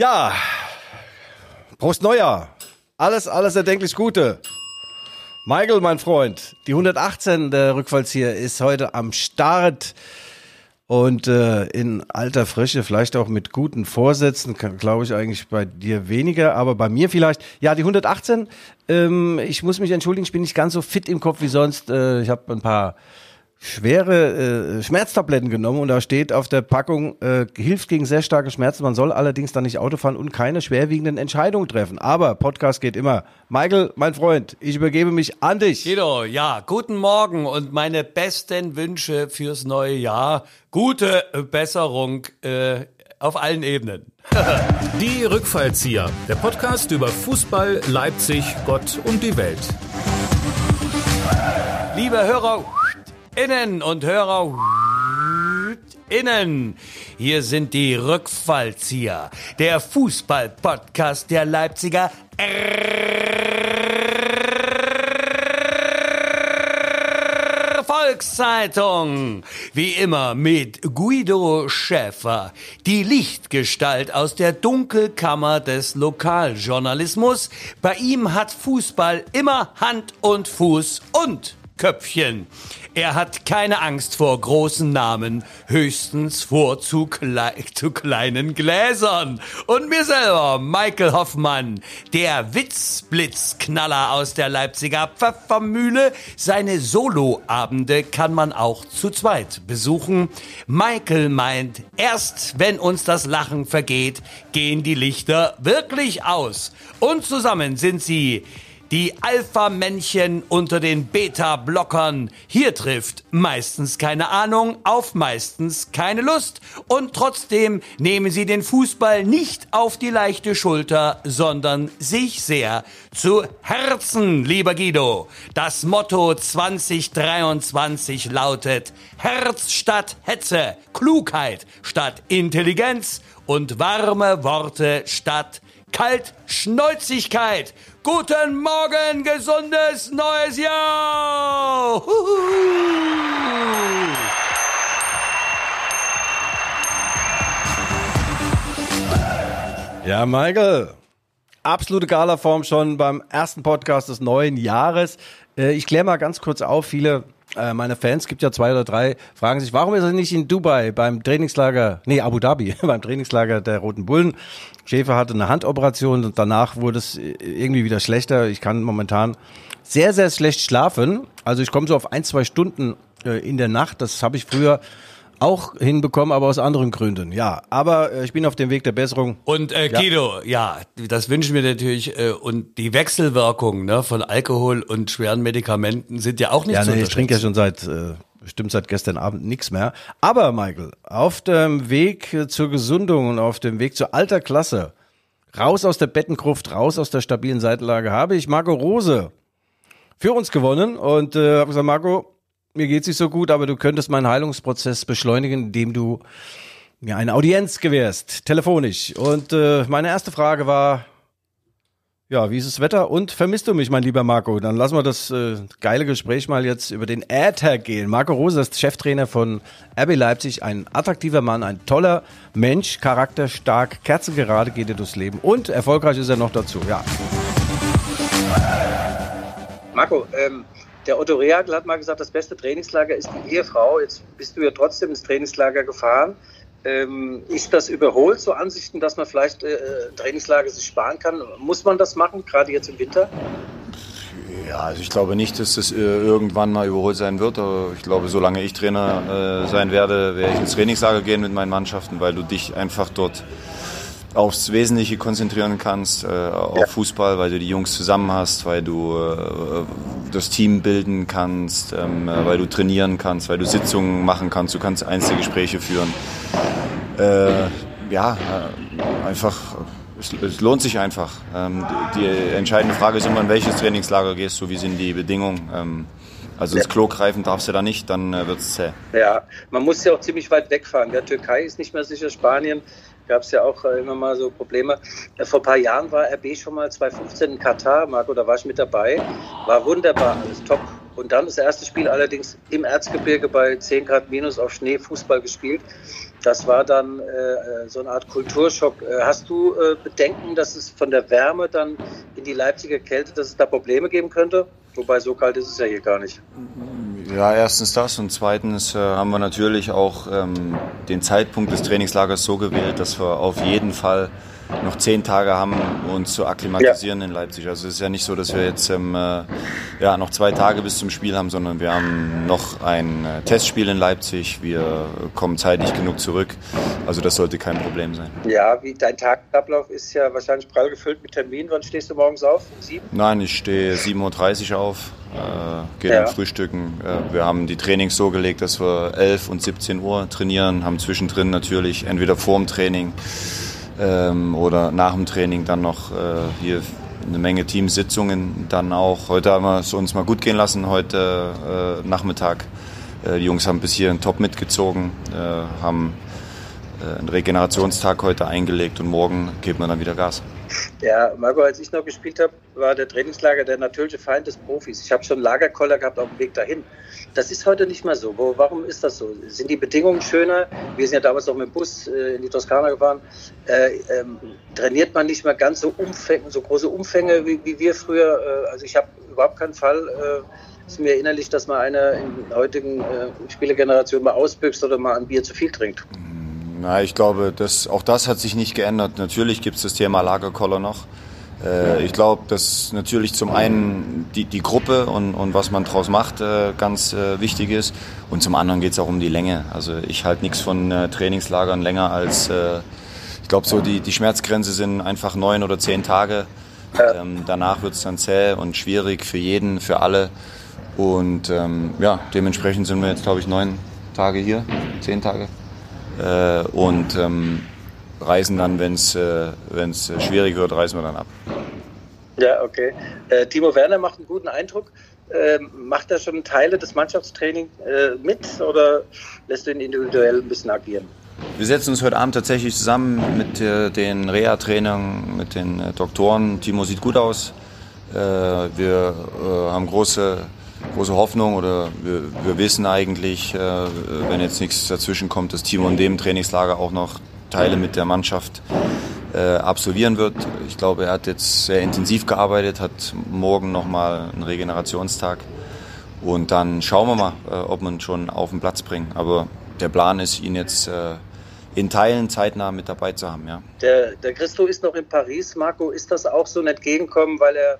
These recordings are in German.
Ja, Prost Neujahr. Alles, alles erdenklich Gute. Michael, mein Freund, die 118 der Rückfallzieher ist heute am Start. Und äh, in alter Frische, vielleicht auch mit guten Vorsätzen, glaube ich eigentlich bei dir weniger, aber bei mir vielleicht. Ja, die 118, ähm, ich muss mich entschuldigen, ich bin nicht ganz so fit im Kopf wie sonst. Äh, ich habe ein paar schwere äh, Schmerztabletten genommen und da steht auf der Packung, äh, hilft gegen sehr starke Schmerzen. Man soll allerdings dann nicht Auto fahren und keine schwerwiegenden Entscheidungen treffen. Aber Podcast geht immer. Michael, mein Freund, ich übergebe mich an dich. Guido, ja, guten Morgen und meine besten Wünsche fürs neue Jahr. Gute Besserung äh, auf allen Ebenen. die Rückfallzieher, der Podcast über Fußball, Leipzig, Gott und die Welt. Liebe Hörer, Innen und Hörer innen. Hier sind die Rückfallzieher, der Fußball-Podcast der Leipziger Volkszeitung. Wie immer mit Guido Schäfer, die Lichtgestalt aus der Dunkelkammer des Lokaljournalismus. Bei ihm hat Fußball immer Hand und Fuß und Köpfchen. Er hat keine Angst vor großen Namen, höchstens vor zu, klei zu kleinen Gläsern. Und mir selber, Michael Hoffmann, der Witzblitzknaller aus der Leipziger Pfeffermühle. Seine Soloabende kann man auch zu zweit besuchen. Michael meint, erst wenn uns das Lachen vergeht, gehen die Lichter wirklich aus. Und zusammen sind sie die Alpha-Männchen unter den Beta-Blockern. Hier trifft meistens keine Ahnung auf meistens keine Lust. Und trotzdem nehmen sie den Fußball nicht auf die leichte Schulter, sondern sich sehr zu Herzen, lieber Guido. Das Motto 2023 lautet Herz statt Hetze, Klugheit statt Intelligenz und warme Worte statt Kaltschnäuzigkeit. Guten Morgen, gesundes neues Jahr! Ja, Michael, absolute Galaform schon beim ersten Podcast des neuen Jahres. Äh, ich kläre mal ganz kurz auf, viele meine Fans, gibt ja zwei oder drei, fragen sich, warum ist er nicht in Dubai beim Trainingslager, nee, Abu Dhabi, beim Trainingslager der Roten Bullen. Schäfer hatte eine Handoperation und danach wurde es irgendwie wieder schlechter. Ich kann momentan sehr, sehr schlecht schlafen. Also ich komme so auf ein, zwei Stunden äh, in der Nacht. Das habe ich früher auch hinbekommen, aber aus anderen Gründen. Ja, aber äh, ich bin auf dem Weg der Besserung. Und äh, Guido, ja. ja, das wünschen wir natürlich. Äh, und die Wechselwirkungen ne, von Alkohol und schweren Medikamenten sind ja auch nicht ja, zu nee, Ich trinke ja schon seit äh, bestimmt seit gestern Abend nichts mehr. Aber Michael, auf dem Weg zur Gesundung und auf dem Weg zur alter Klasse, raus aus der Bettengruft, raus aus der stabilen Seitenlage, habe ich Marco Rose für uns gewonnen und äh, habe gesagt, Marco, mir geht's nicht so gut, aber du könntest meinen Heilungsprozess beschleunigen, indem du mir eine Audienz gewährst, telefonisch. Und äh, meine erste Frage war, ja, wie ist das Wetter und vermisst du mich, mein lieber Marco? Dann lassen wir das äh, geile Gespräch mal jetzt über den Äther gehen. Marco Rose ist Cheftrainer von RB Leipzig, ein attraktiver Mann, ein toller Mensch, charakterstark, kerzengerade geht er durchs Leben und erfolgreich ist er noch dazu, ja. Marco, ähm, der Otto Rehagel hat mal gesagt, das beste Trainingslager ist die Ehefrau. Jetzt bist du ja trotzdem ins Trainingslager gefahren. Ähm, ist das überholt, so Ansichten, dass man vielleicht äh, Trainingslager sich sparen kann? Muss man das machen, gerade jetzt im Winter? Ja, also ich glaube nicht, dass das äh, irgendwann mal überholt sein wird. Aber ich glaube, solange ich Trainer äh, sein werde, werde ich ins Trainingslager gehen mit meinen Mannschaften, weil du dich einfach dort aufs Wesentliche konzentrieren kannst, äh, auf ja. Fußball, weil du die Jungs zusammen hast, weil du äh, das Team bilden kannst, ähm, äh, weil du trainieren kannst, weil du Sitzungen machen kannst, du kannst Einzelgespräche führen. Äh, ja, äh, einfach, es, es, lohnt sich einfach. Ähm, die, die, entscheidende Frage ist immer, in welches Trainingslager gehst du, wie sind die Bedingungen. Ähm, also ins Klo greifen darfst du da nicht, dann äh, wird es zäh. Ja, man muss ja auch ziemlich weit wegfahren. Der Türkei ist nicht mehr sicher, Spanien gab es ja auch äh, immer mal so Probleme. Äh, vor ein paar Jahren war RB schon mal 2015 in Katar, Marco, da war ich mit dabei. War wunderbar, alles top. Und dann das erste Spiel allerdings im Erzgebirge bei 10 Grad minus auf Schnee Fußball gespielt. Das war dann äh, so eine Art Kulturschock. Äh, hast du äh, Bedenken, dass es von der Wärme dann in die Leipziger Kälte, dass es da Probleme geben könnte? Wobei so kalt ist es ja hier gar nicht. Ja, erstens das und zweitens äh, haben wir natürlich auch ähm, den Zeitpunkt des Trainingslagers so gewählt, dass wir auf jeden Fall noch zehn Tage haben, uns zu akklimatisieren ja. in Leipzig. Also es ist ja nicht so, dass wir jetzt ähm, äh, ja, noch zwei Tage bis zum Spiel haben, sondern wir haben noch ein äh, Testspiel in Leipzig. Wir kommen zeitlich genug zurück. Also das sollte kein Problem sein. Ja, wie dein Tagablauf ist ja wahrscheinlich prall gefüllt mit Terminen. Wann stehst du morgens auf? Sieben? Nein, ich stehe 7.30 Uhr auf. Äh, gehen ja. frühstücken. Äh, wir haben die Trainings so gelegt, dass wir 11 und 17 Uhr trainieren, haben zwischendrin natürlich entweder vorm Training ähm, oder nach dem Training dann noch äh, hier eine Menge Teamsitzungen dann auch. Heute haben wir es uns mal gut gehen lassen, heute äh, Nachmittag. Äh, die Jungs haben bis hier einen Top mitgezogen, äh, haben äh, einen Regenerationstag heute eingelegt und morgen geben wir dann wieder Gas. Ja, Marco, als ich noch gespielt habe, war der Trainingslager der natürliche Feind des Profis. Ich habe schon Lagerkoller gehabt auf dem Weg dahin. Das ist heute nicht mehr so. Wo, warum ist das so? Sind die Bedingungen schöner? Wir sind ja damals noch mit dem Bus äh, in die Toskana gefahren. Äh, ähm, trainiert man nicht mehr ganz so, Umfänge, so große Umfänge wie, wie wir früher? Äh, also ich habe überhaupt keinen Fall äh, ist mir innerlich, dass mal einer in der heutigen äh, Spielergeneration mal ausbüchst oder mal ein Bier zu viel trinkt. Na, ich glaube, das, auch das hat sich nicht geändert. Natürlich gibt es das Thema Lagerkoller noch. Äh, ich glaube, dass natürlich zum einen die, die Gruppe und, und was man daraus macht äh, ganz äh, wichtig ist. Und zum anderen geht es auch um die Länge. Also ich halte nichts von äh, Trainingslagern länger als, äh, ich glaube, so die, die Schmerzgrenze sind einfach neun oder zehn Tage. Ähm, danach wird es dann zäh und schwierig für jeden, für alle. Und ähm, ja, dementsprechend sind wir jetzt, glaube ich, neun Tage hier, zehn Tage äh, und ähm, reisen dann, wenn es äh, wenn's schwierig wird, reisen wir dann ab. Ja, okay. Äh, Timo Werner macht einen guten Eindruck. Ähm, macht er schon Teile des Mannschaftstrainings äh, mit oder lässt du ihn individuell ein bisschen agieren? Wir setzen uns heute Abend tatsächlich zusammen mit äh, den Reha-Trainern, mit den äh, Doktoren. Timo sieht gut aus. wir haben große große Hoffnung oder wir, wir wissen eigentlich, äh, wenn jetzt nichts dazwischen kommt, dass Timo in dem Trainingslager auch noch Teile mit der Mannschaft äh, absolvieren wird. Ich glaube, er hat jetzt sehr intensiv gearbeitet, hat morgen nochmal einen Regenerationstag und dann schauen wir mal, äh, ob ihn schon auf den Platz bringen. Aber der Plan ist, ihn jetzt äh, in Teilen zeitnah mit dabei zu haben. Ja. Der, der Christo ist noch in Paris. Marco, ist das auch so ein Entgegenkommen, weil er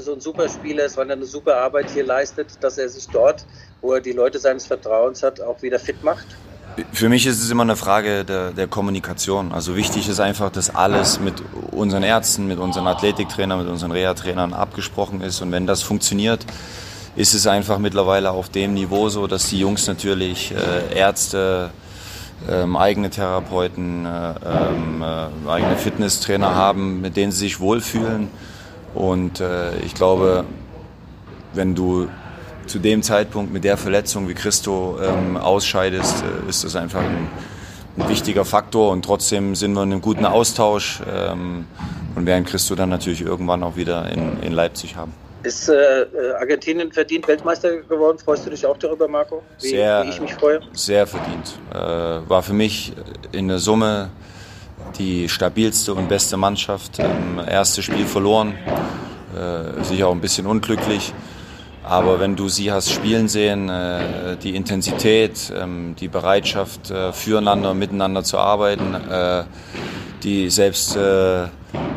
so ein super Spieler ist, weil er eine super Arbeit hier leistet, dass er sich dort, wo er die Leute seines Vertrauens hat, auch wieder fit macht? Für mich ist es immer eine Frage der, der Kommunikation. Also wichtig ist einfach, dass alles mit unseren Ärzten, mit unseren Athletiktrainern, mit unseren Reha-Trainern abgesprochen ist. Und wenn das funktioniert, ist es einfach mittlerweile auf dem Niveau so, dass die Jungs natürlich äh, Ärzte, ähm, eigene Therapeuten, äh, ähm, äh, eigene Fitnesstrainer haben, mit denen sie sich wohlfühlen. Und äh, ich glaube, wenn du zu dem Zeitpunkt mit der Verletzung wie Christo ähm, ausscheidest, äh, ist das einfach ein, ein, wichtiger Faktor. Und trotzdem sind wir in einem guten Austausch ähm, und werden Christo dann natürlich irgendwann auch wieder in, in Leipzig haben. Ist äh, äh, Argentinien verdient Weltmeister geworden? Freust du dich auch darüber, Marco? Wie, sehr, wie ich mich freue? Sehr verdient. Äh, war für mich in der Summe die stabilste und beste Mannschaft. Ähm, erstes Spiel verloren, äh, sicher auch ein bisschen unglücklich. Aber wenn du sie hast spielen sehen, äh, die Intensität, ähm, die Bereitschaft, äh, füreinander, miteinander zu arbeiten, äh, die selbst äh,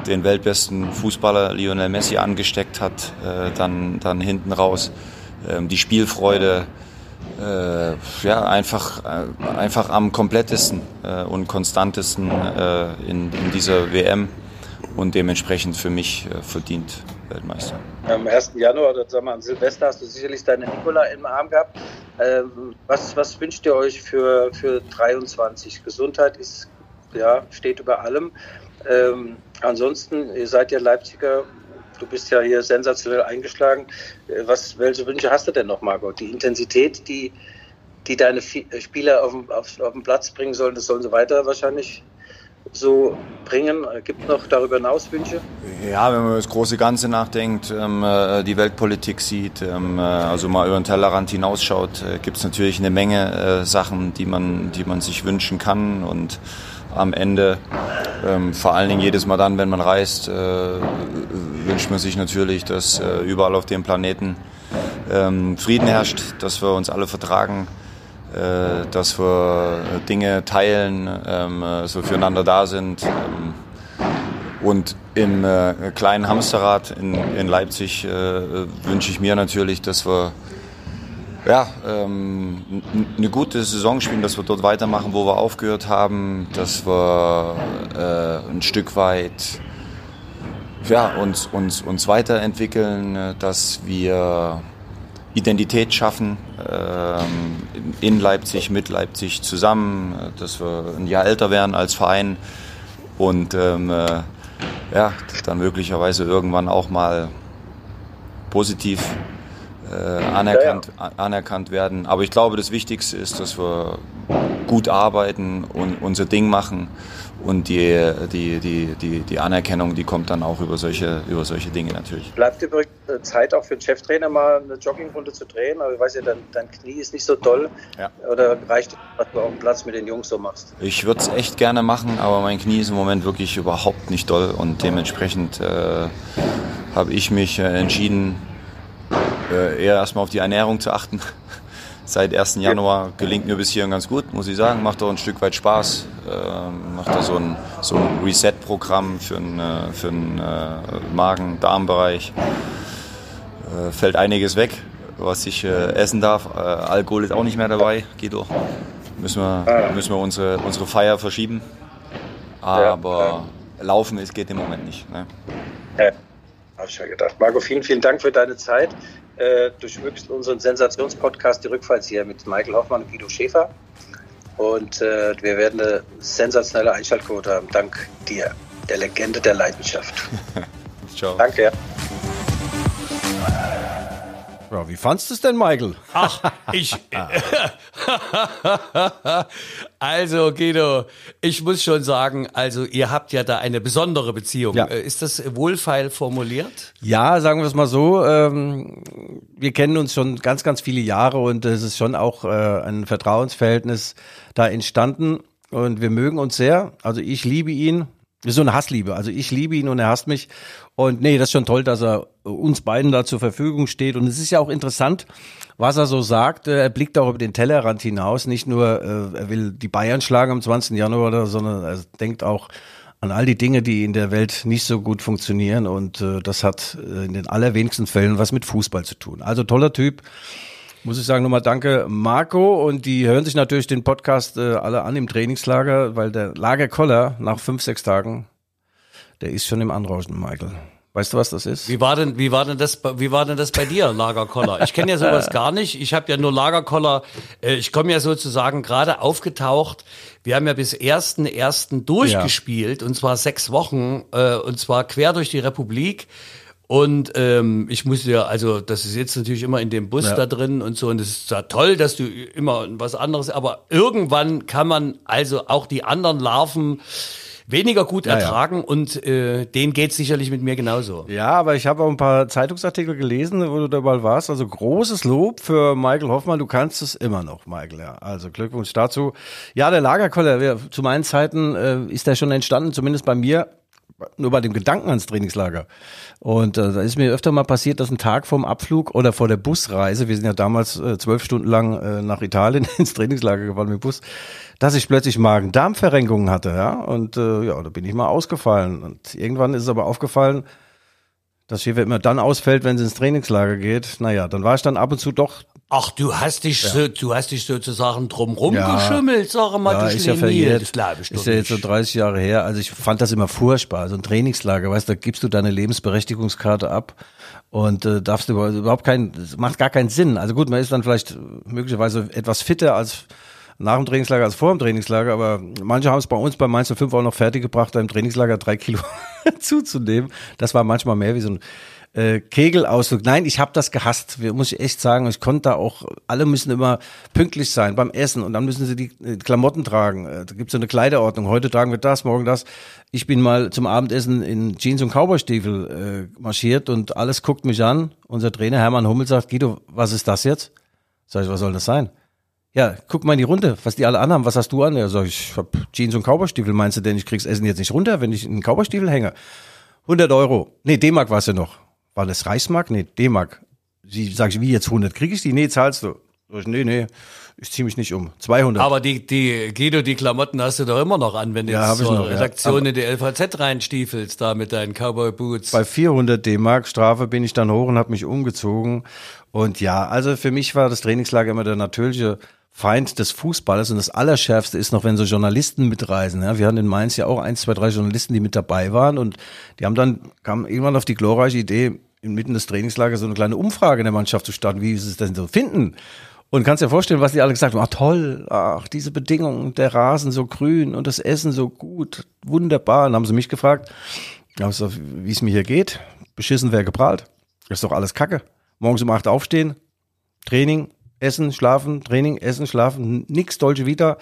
den weltbesten Fußballer Lionel Messi angesteckt hat, äh, dann, dann hinten raus. Ähm, die Spielfreude, äh, ja, einfach, äh, einfach am komplettesten äh, und konstantesten äh, in, in dieser WM und dementsprechend für mich äh, verdient Weltmeister. Am 1. Januar oder sagen wir an Silvester hast du sicherlich deine Nikola im Arm gehabt. Ähm, was, was wünscht ihr euch für, für 23? Gesundheit ist, ja, steht über allem. Ähm, ansonsten, ihr seid ja Leipziger, du bist ja hier sensationell eingeschlagen. Äh, was, welche Wünsche hast du denn noch, Margot? Die Intensität, die, die deine Spieler auf auf, auf den Platz bringen sollen, das sollen sie weiter wahrscheinlich so bringen? Gibt es noch darüber hinaus Wünsche? Ja, wenn man das große Ganze nachdenkt, ähm, äh, die Weltpolitik sieht, ähm, äh, also mal über den Tellerrand hinausschaut, äh, gibt es natürlich eine Menge äh, Sachen, die man, die man sich wünschen kann und am Ende, ähm, vor allen Dingen jedes Mal dann, wenn man reist, äh, wünscht man sich natürlich, dass äh, überall auf dem Planeten ähm, Frieden herrscht, dass wir uns alle vertragen, äh, dass wir Dinge teilen, ähm, so füreinander da sind. Ähm, und im äh, kleinen Hamsterrad in, in Leipzig äh, wünsche ich mir natürlich, dass wir ja, ähm, eine gute Saison spielen, dass wir dort weitermachen, wo wir aufgehört haben, dass wir äh, ein Stück weit ja, uns, uns, uns weiterentwickeln, dass wir Identität schaffen ähm, in Leipzig, mit Leipzig zusammen, dass wir ein Jahr älter werden als Verein und ähm, äh, ja, dann möglicherweise irgendwann auch mal positiv äh, anerkannt, anerkannt werden. Aber ich glaube, das Wichtigste ist, dass wir gut arbeiten und unser Ding machen und die, die, die, die, die Anerkennung, die kommt dann auch über solche, über solche Dinge natürlich. Bleibt übrigens Zeit auch für den Cheftrainer mal eine Joggingrunde zu drehen, aber ich weiß ja, dein, dein Knie ist nicht so doll. Ja. Oder reicht es, dass du auch einen Platz mit den Jungs so machst? Ich würde es echt gerne machen, aber mein Knie ist im Moment wirklich überhaupt nicht doll und dementsprechend äh, habe ich mich äh, entschieden, äh, eher erstmal auf die Ernährung zu achten seit 1. Januar gelingt mir bis hierhin ganz gut, muss ich sagen. Macht auch ein Stück weit Spaß. Ähm, macht da so ein, so ein Reset-Programm für den äh, für äh, Magen-Darm-Bereich. Äh, fällt einiges weg, was ich äh, essen darf. Äh, Alkohol ist auch nicht mehr dabei, geht doch. Müssen wir, müssen wir unsere, unsere Feier verschieben. Aber ja, laufen ist, geht im Moment nicht. Ne? Ja, habe ich ja gedacht. Marco, vielen, vielen Dank für deine Zeit äh, du schmückst unseren Sensationspodcast die Rückfallzieher mit Michael Hoffmann und Guido Schäfer. Und äh, wir werden eine sensationelle Einschaltquote haben, dank dir, der Legende der Leidenschaft. Ciao. Danke. Ja, wie fandst du es denn, Michael? Ach, ich. also, Guido, ich muss schon sagen, also ihr habt ja da eine besondere Beziehung. Ja. Äh, ist das wohlfeil formuliert? Ja, sagen wir es mal so. Ähm, wir kennen uns schon ganz, ganz viele Jahre und es ist schon auch äh, ein Vertrauensverhältnis da entstanden. Und wir mögen uns sehr. Also ich liebe ihn, so eine Hassliebe. Also ich liebe ihn und er hasst mich. Und nee, das ist schon toll, dass er uns beiden da zur Verfügung steht. Und es ist ja auch interessant, was er so sagt. Er blickt auch über den Tellerrand hinaus. Nicht nur, äh, er will die Bayern schlagen am 20. Januar, sondern er denkt auch an all die Dinge, die in der Welt nicht so gut funktionieren. Und äh, das hat äh, in den allerwenigsten Fällen was mit Fußball zu tun. Also toller Typ muss ich sagen, nochmal danke Marco und die hören sich natürlich den Podcast äh, alle an im Trainingslager, weil der Lagerkoller nach fünf, sechs Tagen, der ist schon im Anrauschen, Michael. Weißt du, was das ist? Wie war denn, wie war denn das, wie war denn das bei dir, Lagerkoller? Ich kenne ja sowas gar nicht. Ich habe ja nur Lagerkoller. Äh, ich komme ja sozusagen gerade aufgetaucht. Wir haben ja bis ersten ersten durchgespielt ja. und zwar sechs Wochen äh, und zwar quer durch die Republik. Und ähm, ich musste ja, also das ist jetzt natürlich immer in dem Bus ja. da drin und so. Und es ist ja toll, dass du immer was anderes, aber irgendwann kann man also auch die anderen Larven weniger gut ja, ertragen ja. und äh, denen geht sicherlich mit mir genauso. Ja, aber ich habe auch ein paar Zeitungsartikel gelesen, wo du dabei warst. Also großes Lob für Michael Hoffmann. Du kannst es immer noch, Michael. Ja. Also Glückwunsch dazu. Ja, der Lagerkoller, zu meinen Zeiten äh, ist der schon entstanden, zumindest bei mir nur bei dem Gedanken ans Trainingslager. Und äh, da ist mir öfter mal passiert, dass ein Tag vorm Abflug oder vor der Busreise, wir sind ja damals äh, zwölf Stunden lang äh, nach Italien ins Trainingslager gefahren mit dem Bus, dass ich plötzlich Magen-Darm-Verrenkungen hatte, ja. Und äh, ja, da bin ich mal ausgefallen. Und irgendwann ist es aber aufgefallen, dass Schäfer immer dann ausfällt, wenn es ins Trainingslager geht. Naja, dann war ich dann ab und zu doch Ach, du hast dich, ja. so, du hast dich sozusagen drumrum ja. geschimmelt, sag mal, ja, du ist ja verjährt. Das glaube ich Ist ja jetzt so 30 Jahre her. Also ich fand das immer furchtbar. So ein Trainingslager, weißt du, da gibst du deine Lebensberechtigungskarte ab und äh, darfst du überhaupt keinen, macht gar keinen Sinn. Also gut, man ist dann vielleicht möglicherweise etwas fitter als nach dem Trainingslager als vor dem Trainingslager, aber manche haben es bei uns bei Mainz 05 auch noch fertiggebracht, im Trainingslager drei Kilo zuzunehmen. Das war manchmal mehr wie so ein äh, Kegelausflug. Nein, ich habe das gehasst. Muss ich echt sagen. Ich konnte da auch, alle müssen immer pünktlich sein beim Essen und dann müssen sie die äh, Klamotten tragen. Äh, da gibt's so eine Kleiderordnung. Heute tragen wir das, morgen das. Ich bin mal zum Abendessen in Jeans und Cowboystiefel äh, marschiert und alles guckt mich an. Unser Trainer Hermann Hummel sagt, Guido, was ist das jetzt? Sag ich, was soll das sein? Ja, guck mal in die Runde, was die alle anhaben. Was hast du an? Ja, sag ich, ich hab Jeans und Cowboystiefel. Meinst du denn, ich krieg's Essen jetzt nicht runter, wenn ich in Cowboystiefel hänge? 100 Euro. Nee, D-Mark war es ja noch. War das Reichsmark? Nee, D-Mark. Sie, sag ich, wie jetzt 100? Krieg ich die? Nee, zahlst du. Ich, nee, nee, ich zieh mich nicht um. 200. Aber die, die, Guido, die Klamotten hast du doch immer noch an, wenn du Ja, jetzt zur noch, ja. Redaktion Aber- in die LVZ reinstiefelst, da mit deinen Cowboy-Boots. Bei 400 D-Mark Strafe bin ich dann hoch und habe mich umgezogen. Und ja, also für mich war das Trainingslager immer der natürliche Feind des Fußballs. Und das Allerschärfste ist noch, wenn so Journalisten mitreisen. Ja, wir hatten in Mainz ja auch ein, zwei, drei Journalisten, die mit dabei waren. Und die haben dann, kamen irgendwann auf die glorreiche Idee, inmitten des Trainingslagers so eine kleine Umfrage in der Mannschaft zu starten, wie sie es denn so finden. Und kannst dir vorstellen, was die alle gesagt haben. Ach toll, ach, diese Bedingungen, der Rasen so grün und das Essen so gut, wunderbar. Und dann haben sie mich gefragt, wie es mir hier geht. Beschissen wer geprahlt. Das ist doch alles Kacke. Morgens um acht aufstehen, Training, Essen, Schlafen, Training, Essen, Schlafen, nix Dolce Vita.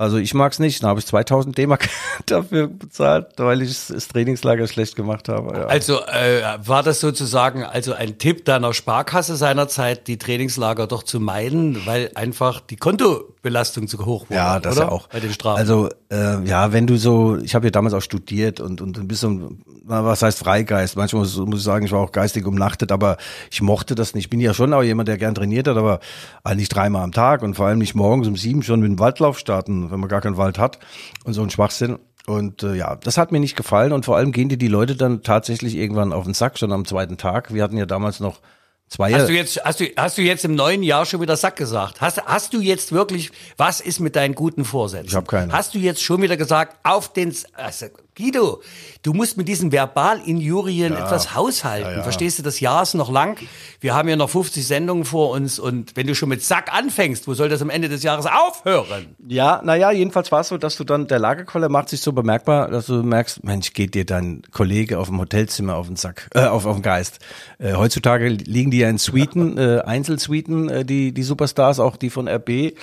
Also ich mag's nicht. Da habe ich 2000 D-Mark dafür bezahlt, weil ich das Trainingslager schlecht gemacht habe. Ja. Also äh, war das sozusagen also ein Tipp deiner Sparkasse seinerzeit, die Trainingslager doch zu meiden, weil einfach die Kontobelastung zu hoch war? Ja, das oder? ja auch. Bei den Strafen. Also äh, ja, wenn du so, ich habe ja damals auch studiert und und ein bisschen, na, was heißt Freigeist? Manchmal muss, ich sagen, ich war auch geistig umnachtet, aber ich mochte das nicht. Ich bin ja schon auch jemand, der gern trainiert hat, aber eigentlich dreimal am Tag und vor allem nicht morgens um sieben schon mit dem Waldlauf starten, wenn man gar keinen Wald hat und so ein Schwachsinn. Und äh, ja, das hat mir nicht gefallen und vor allem gehen dir die Leute dann tatsächlich irgendwann auf den Sack, schon am zweiten Tag. Wir hatten ja damals noch zwei Hast du jetzt, hast du, hast du jetzt im neuen Jahr schon wieder Sack gesagt? Hast, hast du jetzt wirklich, was ist mit deinen guten Vorsätzen? Ich hab keine. Hast du jetzt schon wieder gesagt, auf den, also, Guido, du musst mit diesen Verbalinjurien etwas haushalten. Verstehst du, das Jahr ist noch lang. Wir haben ja noch 50 Sendungen vor uns und wenn du schon mit Sack anfängst, wo soll das am Ende des Jahres aufhören? Ja, naja, jedenfalls war es so, dass du dann, der Lagerkoller macht sich so bemerkbar, dass du merkst, Mensch, geht dir dein Kollege auf dem Hotelzimmer auf den Sack, äh, auf, auf den Geist. Äh, heutzutage liegen die ja in Suiten, äh, Einzelsuiten, äh, die, die Superstars, auch die von RB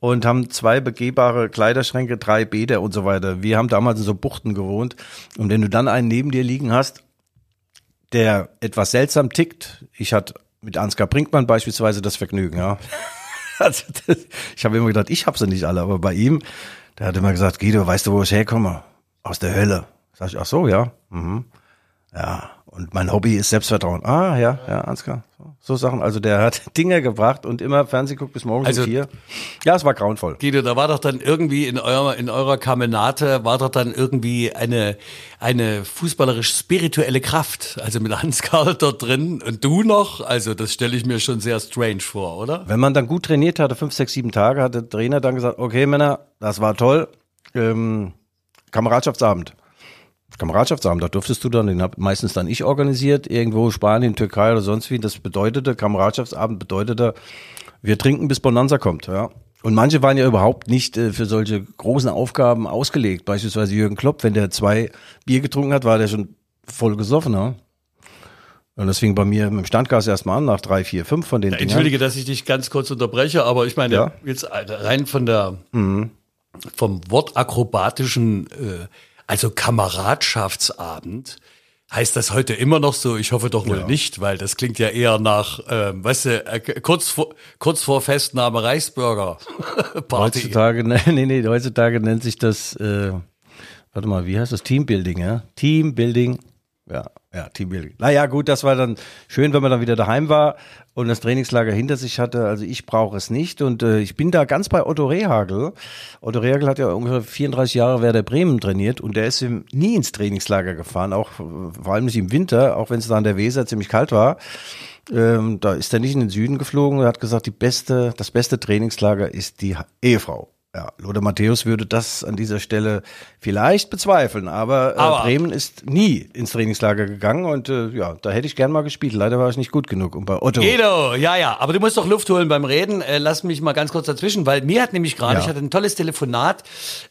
und haben zwei begehbare Kleiderschränke, drei Bäder und so weiter. Wir haben damals in so Buchten gewohnt und wenn du dann einen neben dir liegen hast, der etwas seltsam tickt. Ich hatte mit Ansgar Brinkmann beispielsweise das Vergnügen, ja. Also das, ich habe immer gedacht, ich habe sie nicht alle, aber bei ihm, der hat immer gesagt, Guido, weißt du, wo ich herkomme? Aus der Hölle. Sag ich, ach so, ja. Mhm. Ja, und mein Hobby ist Selbstvertrauen. Ah, ja, ja, Ansgar. So, Sachen. Also der hat Dinge gebracht und immer Fernsehen guckt bis morgens Also- um vier. Ja, es war grauenvoll. Guido, da war doch dann irgendwie in eurer, in eurer Kamenate, war doch dann irgendwie eine, eine fußballerisch-spirituelle Kraft, also mit Hans Karl dort drin und du noch, also das stelle ich mir schon sehr strange vor, oder? Wenn man dann gut trainiert hatte, fünf, sechs, sieben Tage, hat der Trainer dann gesagt, okay Männer, das war toll. Ähm, Kameradschaftsabend. Kameradschaftsabend, da durftest du dann, den hab meistens dann ich organisiert, irgendwo Spanien, Türkei oder sonst wie. Das bedeutete, Kameradschaftsabend bedeutete, wir trinken bis Bonanza kommt, ja. Und manche waren ja überhaupt nicht äh, für solche großen Aufgaben ausgelegt. Beispielsweise Jürgen Klopp, wenn der zwei Bier getrunken hat, war der schon voll gesoffen, ja. Und das fing bei mir mit dem Standgas erstmal an, nach drei, vier, fünf von den Dingern. Entschuldige, dass ich dich ganz kurz unterbreche, aber ich meine, Ja. Mhm. jetzt rein von der, vom wortakrobatischen, äh, also Kameradschaftsabend, heißt das heute immer noch so? Ich hoffe doch wohl nicht, weil das klingt ja eher nach, ähm, weißt du, äh, kurz vor, kurz vor Festnahme Reichsbürger Party. Heutzutage, ne, nee, nee, heutzutage nennt sich das, äh, warte mal, wie heißt das? Teambuilding, ja? Teambuilding. Ja, ja, Teambuilding. Naja, gut, das war dann schön, wenn man dann wieder daheim war und das Trainingslager hinter sich hatte. Also ich brauche es nicht und äh, ich bin da ganz bei Otto Rehagel. Otto Rehagel hat ja ungefähr 34 Jahre Werder Bremen trainiert und der ist nie ins Trainingslager gefahren, auch äh, vor allem nicht im Winter, auch wenn es da an der Weser ziemlich kalt war. Ähm, da ist er nicht in den Süden geflogen und hat gesagt, die beste, das beste Trainingslager ist die Ehefrau. Ja, Lothar Matthäus würde das an dieser Stelle vielleicht bezweifeln, aber, Aber- äh, Bremen ist nie ins Trainingslager gegangen und äh, ja, da hätte ich gern mal gespielt. Leider war ich nicht gut genug. Und bei Otto. Guido, ja, ja, aber du musst doch Luft holen beim Reden. Äh, lass mich mal ganz kurz dazwischen, weil mir hat nämlich gerade, Ja. ich hatte ein tolles Telefonat.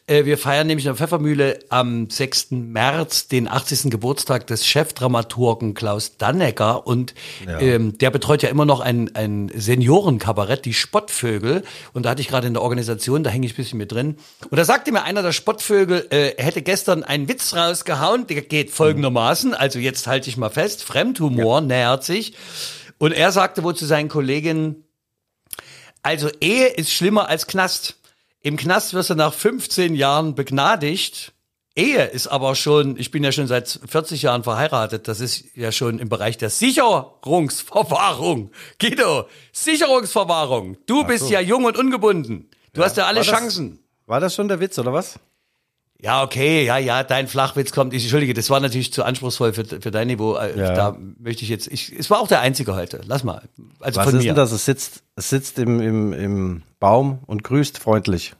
Äh, wir feiern nämlich in der Pfeffermühle am 6. März den 80. Geburtstag des Chefdramaturgen Klaus Dannecker und ähm, der betreut ja immer noch ein, ein Seniorenkabarett, die Spottvögel. Und da hatte ich gerade in der Organisation, da hänge ich ein bisschen mit drin. Und da sagte mir einer der Spottvögel, äh, er hätte gestern einen Witz rausgehauen, der geht folgendermaßen, also jetzt halte ich mal fest, Fremdhumor nähert sich. Und er sagte wohl zu seinen Kolleginnen, also Ehe ist schlimmer als Knast. Im Knast wirst du nach 15 Jahren begnadigt. Ehe ist aber schon, ich bin ja schon seit 40 Jahren verheiratet, das ist ja schon im Bereich der Sicherungsverwahrung. Guido, Sicherungsverwahrung. Du bist ja jung und ungebunden. Du hast ja alle War das- Chancen. War das schon der Witz, oder was? Ja, okay, ja, ja, dein Flachwitz kommt. Ich entschuldige, das war natürlich zu anspruchsvoll für, für dein Niveau. Äh, Ja. Da möchte ich jetzt, ich, es war auch der einzige heute. Lass mal. Also Was von ist mir. denn das? Es sitzt, es sitzt im, im, im Baum und grüßt freundlich.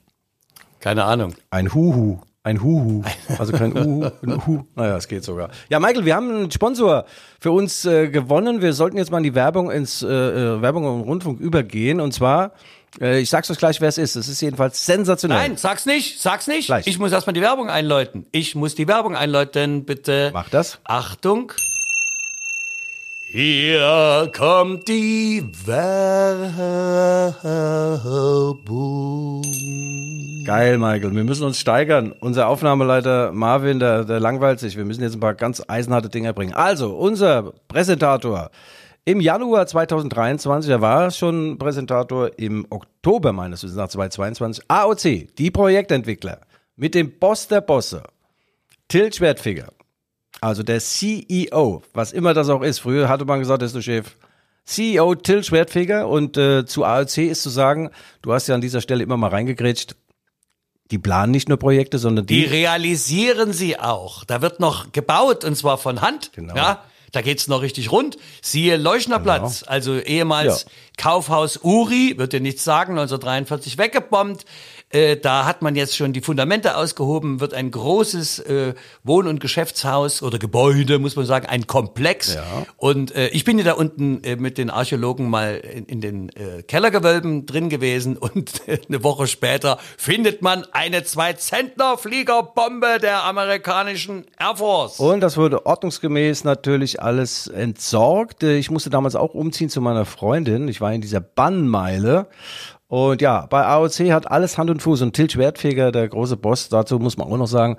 Keine Ahnung. Ein Huhu. Ein Huhu. Also kein Uhu, ein Hu. Naja, es geht sogar. Ja, Michael, wir haben einen Sponsor für uns äh, gewonnen. Wir sollten jetzt mal in die Werbung ins äh, äh, Werbung und Rundfunk übergehen. Und zwar, äh, ich sag's euch gleich, wer es ist. Es ist jedenfalls sensationell. Nein, sag's nicht, sag's nicht. Gleich. Ich muss erstmal die Werbung einläuten. Ich muss die Werbung einläuten, bitte. Mach das. Achtung. Hier kommt die Werbung. Geil, Michael. Wir müssen uns steigern. Unser Aufnahmeleiter Marvin, der, der langweilt sich. Wir müssen jetzt ein paar ganz eisenharte Dinger bringen. Also, unser Präsentator im Januar 2023, er war schon Präsentator im Oktober meines Wissens nach 2022, AOC, die Projektentwickler mit dem Boss der Bosse, Till Schwertfeger, also der CEO, was immer das auch ist. Früher hatte man gesagt, das ist der Chef. CEO Till Schwertfeger und äh, zu AOC ist zu sagen, du hast ja an dieser Stelle immer mal reingegrätscht, die planen nicht nur Projekte, sondern Die die, realisieren sie auch. Da wird noch gebaut und zwar von Hand. Genau. Ja, da geht's noch richtig rund. Siehe Leuchnerplatz, also ehemals Kaufhaus Uri, wird dir nichts sagen, 1943 weggebombt. Äh, da hat man jetzt schon die Fundamente ausgehoben, wird ein großes äh, Wohn- und Geschäftshaus oder Gebäude, muss man sagen, ein Komplex. Ja. Und äh, ich bin ja da unten äh, mit den Archäologen mal in, in den äh, Kellergewölben drin gewesen und eine Woche später findet man eine Zwei-Zentner-Fliegerbombe der amerikanischen Air Force. Und das wurde ordnungsgemäß natürlich alles entsorgt. Ich musste damals auch umziehen zu meiner Freundin. Ich war in dieser Bannmeile. Und ja, bei AOC hat alles Hand und Fuß. Und Til Schwertfeger, der große Boss, dazu muss man auch noch sagen,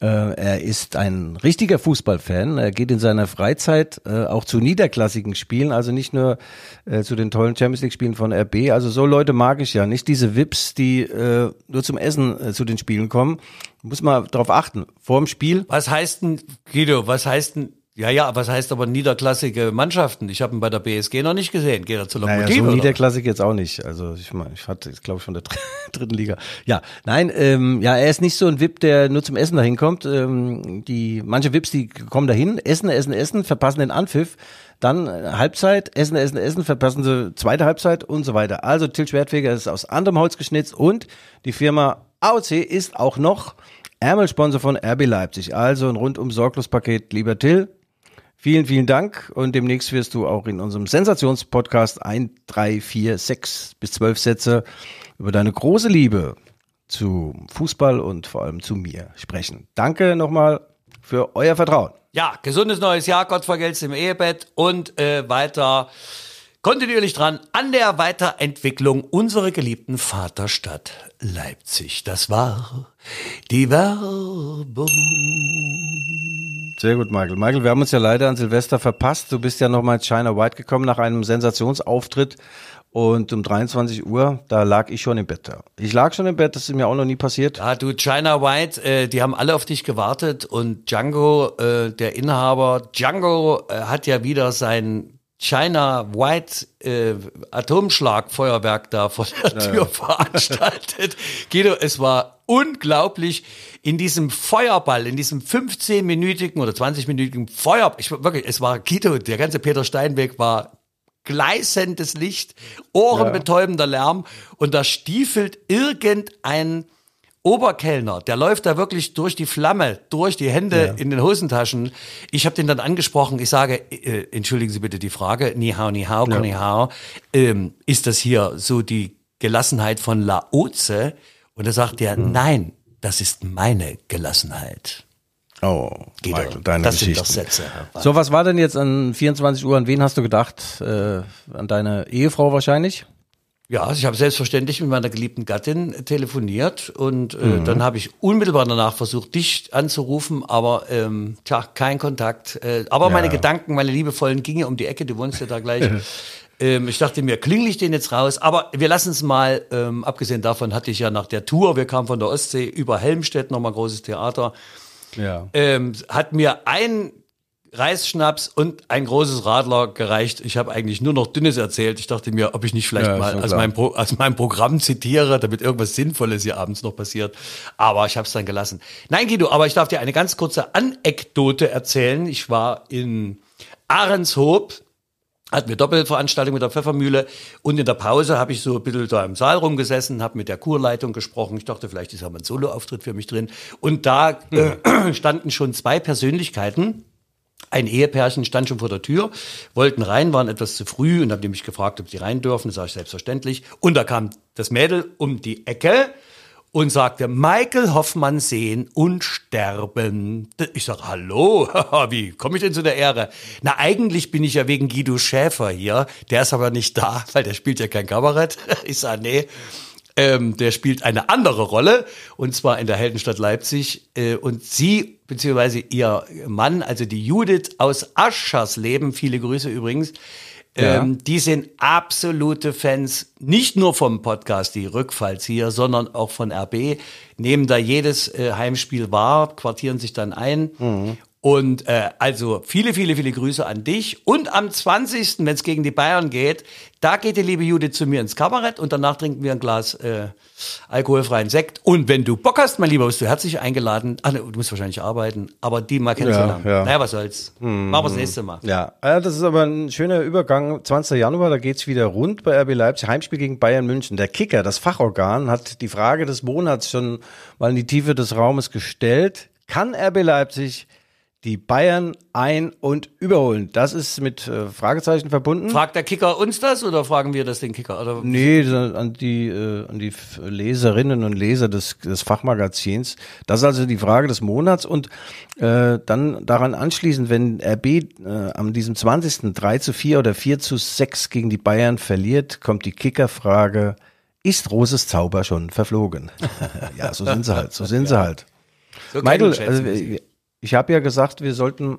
äh, er ist ein richtiger Fußballfan. Er geht in seiner Freizeit äh, auch zu niederklassigen Spielen, also nicht nur äh, zu den tollen Champions League Spielen von RB. Also so Leute mag ich ja, nicht diese Vips, die äh, nur zum Essen äh, zu den Spielen kommen. Muss man darauf achten. Vor dem Spiel Was heißt denn, Guido, was heißt denn, ja, ja, was heißt aber niederklassige Mannschaften? Ich habe ihn bei der BSG noch nicht gesehen. Geht er zu Naja, Lokomotive? so oder? niederklassig jetzt auch nicht. Also ich meine, ich hatte, glaube ich, von der dr- dritten Liga. Ja, nein, ähm, ja, er ist nicht so ein VIP, der nur zum Essen dahin kommt. Ähm, die manche VIPs, die kommen dahin, essen, essen, essen, verpassen den Anpfiff, dann äh, Halbzeit, essen, essen, essen, verpassen sie zweite Halbzeit und so weiter. Also Til Schwertfeger ist aus anderem Holz geschnitzt und die Firma AOC ist auch noch Ärmelsponsor von RB Leipzig. Also ein rundum sorglos Paket, lieber Till. Vielen, vielen Dank und demnächst wirst du auch in unserem Sensationspodcast ein, drei, vier, sechs bis zwölf Sätze über deine große Liebe zu Fußball und vor allem zu mir sprechen. Danke nochmal für euer Vertrauen. Ja, gesundes neues Jahr, Gott vergelt's im Ehebett und äh, weiter kontinuierlich dran an der Weiterentwicklung unserer geliebten Vaterstadt Leipzig. Das war die Werbung. Sehr gut, Michael. Michael, wir haben uns ja leider an Silvester verpasst. Du bist ja nochmal ins China White gekommen nach einem Sensationsauftritt. Und um 23 Uhr, da lag ich schon im Bett. Ich lag schon im Bett, das ist mir auch noch nie passiert. Ja, du China White, äh, die haben alle auf dich gewartet und Django, äh, der Inhaber, Django äh, hat ja wieder sein China White äh, Atomschlagfeuerwerk da vor der Tür veranstaltet. Guido, es war unglaublich in diesem Feuerball, in diesem 15-minütigen oder 20-minütigen Feuerball. Ich wirklich, es war Guido, der ganze Peter Steinweg war gleißendes Licht, ohrenbetäubender Lärm und da stiefelt irgendein Oberkellner, der läuft da wirklich durch die Flamme, durch die Hände Ja. in den Hosentaschen. Ich habe den dann angesprochen. Ich sage, äh, entschuldigen Sie bitte die Frage, ni hao, ni hao, ja. ni hao. Ähm, ist das hier so die Gelassenheit von Laoze? Und da sagt er, Hm. nein, das ist meine Gelassenheit. Oh, Guido, Michael, deine das sind doch Sätze. So, was war denn jetzt an 24 Uhr? An wen hast du gedacht? Äh, an deine Ehefrau wahrscheinlich? Ja, also ich habe selbstverständlich mit meiner geliebten Gattin telefoniert und äh, Mhm. dann habe ich unmittelbar danach versucht, dich anzurufen, aber ähm, tja, kein Kontakt. Äh, aber meine Gedanken, meine liebevollen gingen um die Ecke, du wohnst ja da gleich. ähm, ich dachte mir, klingel ich den jetzt raus? Aber wir lassen es mal, ähm, abgesehen davon hatte ich ja nach der Tour, wir kamen von der Ostsee über Helmstedt, nochmal großes Theater, Ja. ähm, hat mir ein Reisschnaps und ein großes Radler gereicht. Ich habe eigentlich nur noch Dünnes erzählt. Ich dachte mir, ob ich nicht vielleicht Ja, mal aus meinem, Pro, aus meinem Programm zitiere, damit irgendwas Sinnvolles hier abends noch passiert. Aber ich habe es dann gelassen. Nein, Guido, aber ich darf dir eine ganz kurze Anekdote erzählen. Ich war in Ahrenshoop hatten wir Doppelveranstaltung mit der Pfeffermühle und in der Pause habe ich so ein bisschen da im Saal rumgesessen, habe mit der Kurleitung gesprochen. Ich dachte, vielleicht ist ja mal ein Soloauftritt für mich drin. Und da äh, standen schon zwei Persönlichkeiten. Ein Ehepärchen stand schon vor der Tür, wollten rein, waren etwas zu früh und haben die mich gefragt, ob sie rein dürfen. Das sage ich selbstverständlich. Und da kam das Mädel um die Ecke und sagte, Michael Hoffmann sehen und sterben. Ich sage, hallo, wie komme ich denn zu der Ehre? Na, eigentlich bin ich ja wegen Guido Schäfer hier. Der ist aber nicht da, weil der spielt ja kein Kabarett. Ich sage, nee. Ähm, der spielt eine andere Rolle und zwar in der Heldenstadt Leipzig. Äh, und sie, beziehungsweise ihr Mann, also die Judith aus Aschersleben, viele Grüße übrigens, Ja. ähm, die sind absolute Fans, nicht nur vom Podcast, die Rückfallzieher, sondern auch von RB, nehmen da jedes äh, Heimspiel wahr, quartieren sich dann ein. Und äh, also viele, viele, viele Grüße an dich. Und am 20., wenn es gegen die Bayern geht, da geht die liebe Judith zu mir ins Kabarett und danach trinken wir ein Glas äh, alkoholfreien Sekt. Und wenn du Bock hast, mein Lieber, bist du herzlich eingeladen. Ach, ne, du musst wahrscheinlich arbeiten, aber die mal kennenzulernen. ja. Naja, was soll's. Machen wir das nächste Mal. Ja, äh, das ist aber ein schöner Übergang. 20. Januar, da geht's wieder rund bei RB Leipzig. Heimspiel gegen Bayern München. Der Kicker, das Fachorgan, hat die Frage des Monats schon mal in die Tiefe des Raumes gestellt. Kann RB Leipzig die Bayern ein- und überholen? Das ist mit äh, Fragezeichen verbunden. Fragt der Kicker uns das oder fragen wir das den Kicker? Oder Nee, an die, äh, an die Leserinnen und Leser des, des Fachmagazins. Das ist also die Frage des Monats und äh, dann daran anschließend, wenn RB äh, am diesem 20. 3 zu 4 oder 4 zu 6 gegen die Bayern verliert, kommt die Kickerfrage, ist Roses Zauber schon verflogen? ja, so sind sie halt, so sind sie halt. so Michael, also, schätzen. Ich habe ja gesagt, wir sollten,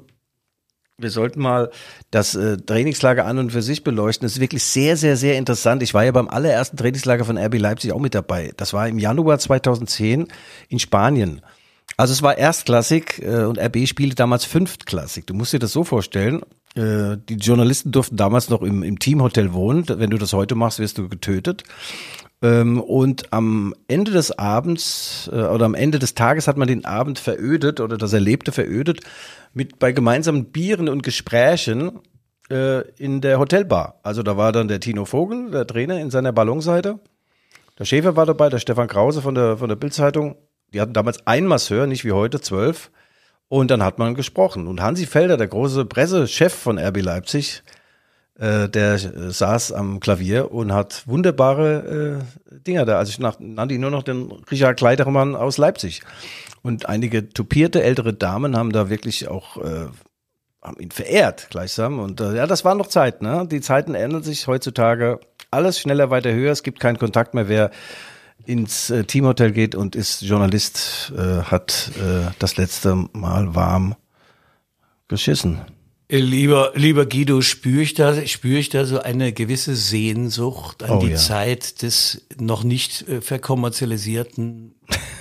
wir sollten mal das äh, Trainingslager an und für sich beleuchten. Das ist wirklich sehr, sehr, sehr interessant. Ich war ja beim allerersten Trainingslager von RB Leipzig auch mit dabei. Das war im Januar 2010 in Spanien. Also es war erstklassig äh, und RB spielte damals fünftklassig. Du musst dir das so vorstellen. Äh, die Journalisten durften damals noch im, im Teamhotel wohnen. Wenn du das heute machst, wirst du getötet. Ähm, und am Ende des Abends äh, oder am Ende des Tages hat man den Abend verödet oder das Erlebte verödet mit bei gemeinsamen Bieren und Gesprächen äh, in der Hotelbar. Also da war dann der Tino Vogel, der Trainer, in seiner Ballonseite. Der Schäfer war dabei, der Stefan Krause von der, von der Bildzeitung. Die hatten damals ein Masseur, nicht wie heute zwölf. Und dann hat man gesprochen. Und Hansi Felder, der große Pressechef von RB Leipzig, äh, der saß am Klavier und hat wunderbare äh, Dinger da. Also ich nannte ihn nur noch den Richard Kleidermann aus Leipzig. Und einige tupierte ältere Damen haben da wirklich auch äh, haben ihn verehrt gleichsam. Und äh, ja, das waren noch Zeiten. Ne? Die Zeiten ändern sich heutzutage. Alles schneller, weiter, höher. Es gibt keinen Kontakt mehr. Wer ins äh, Teamhotel geht und ist Journalist, äh, hat äh, das letzte Mal warm geschissen. Lieber, lieber Guido, spüre ich da, spüre ich da so eine gewisse Sehnsucht an Oh die ja. Zeit des noch nicht äh, verkommerzialisierten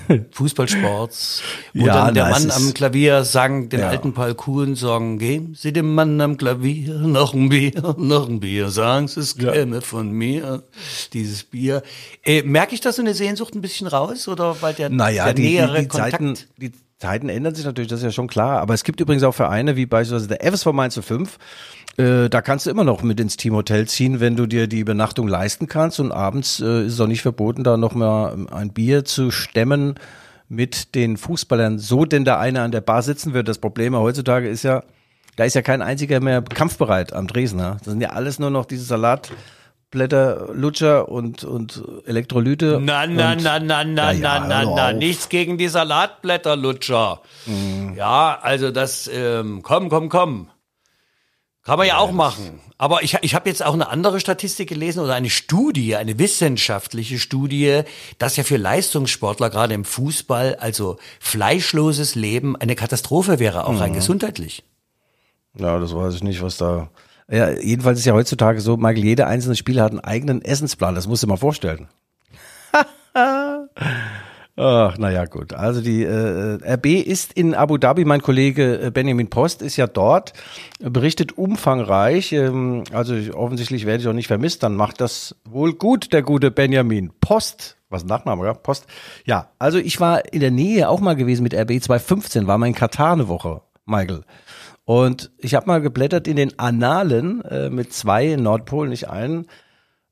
Fußballsports, wo Ja, dann der Mann am Klavier sang, den Ja. alten Paul Kuhn-Song, geben Sie dem Mann am Klavier noch ein Bier, noch ein Bier, sagen Sie, es käme von mir, dieses Bier. Äh, merke ich da so eine Sehnsucht ein bisschen raus oder weil der, Naja, der die, nähere die, die Kontakt? Zeiten, die, Zeiten ändern sich natürlich, das ist ja schon klar. Aber es gibt übrigens auch Vereine wie beispielsweise der FSV Mainz 05. Äh, da kannst du immer noch mit ins Teamhotel ziehen, wenn du dir die Übernachtung leisten kannst. Und abends äh, ist es auch nicht verboten, da noch mal ein Bier zu stemmen mit den Fußballern. So denn der eine an der Bar sitzen wird. Das Problem heutzutage ist ja, da ist ja kein einziger mehr kampfbereit am Dresden. Ne? Das sind ja alles nur noch diese Salat. Blätter, Lutscher und, und Elektrolyte. Na, na, und, na, na, na, Ja, ja, na, na, na, nichts gegen die Salatblätterlutscher. Mhm. Ja, also das, ähm, komm, komm, komm. Kann man ja auch machen. Aber ich, ich habe jetzt auch eine andere Statistik gelesen oder eine Studie, eine wissenschaftliche Studie, dass ja für Leistungssportler gerade im Fußball, also fleischloses Leben, eine Katastrophe wäre, auch Mhm. rein gesundheitlich. Ja, das weiß ich nicht, was da. Ja, jedenfalls ist ja heutzutage so, Michael, jeder einzelne Spieler hat einen eigenen Essensplan. Das musst du dir mal vorstellen. Ach, naja, gut. Also die äh, RB ist in Abu Dhabi. Mein Kollege äh, Benjamin Post ist ja dort, berichtet umfangreich. Ähm, also ich, offensichtlich werde ich auch nicht vermisst. Dann macht das wohl gut, der gute Benjamin Post. Was ein Nachname, ja? Post. Ja, also ich war in der Nähe auch mal gewesen mit RB 2015, war mal in Katar eine Woche, Michael. Und ich habe mal geblättert in den Annalen äh, mit zwei in Nordpol, nicht einen.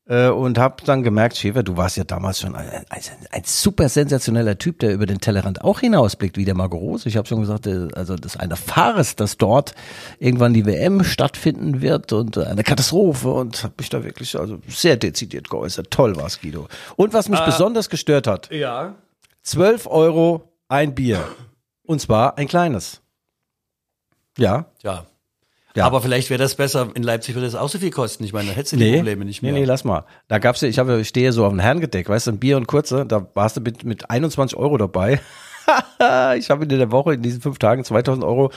Äh, und habe dann gemerkt, Schäfer, du warst ja damals schon ein, ein, ein super sensationeller Typ, der über den Tellerrand auch hinausblickt, wie der Marco Rose. Ich habe schon gesagt, äh, also das ist eine Farce, dass dort irgendwann die WM stattfinden wird und eine Katastrophe und habe mich da wirklich also sehr dezidiert geäußert. Toll war's, Guido. Und was mich besonders gestört hat, Ja. 12 Euro ein Bier. Und zwar ein kleines. Ja, Ja. Ja. Aber vielleicht wäre das besser, in Leipzig würde das auch so viel kosten. Ich meine, da hättest du die Probleme nicht mehr. Nee, nee, lass mal. Da gab's ja, ich habe, ich stehe so auf dem Herrengedeck, weißt du, ein Bier und kurze, da warst du mit, mit 21 Euro dabei. ich habe in der Woche, in diesen fünf Tagen 2000 Euro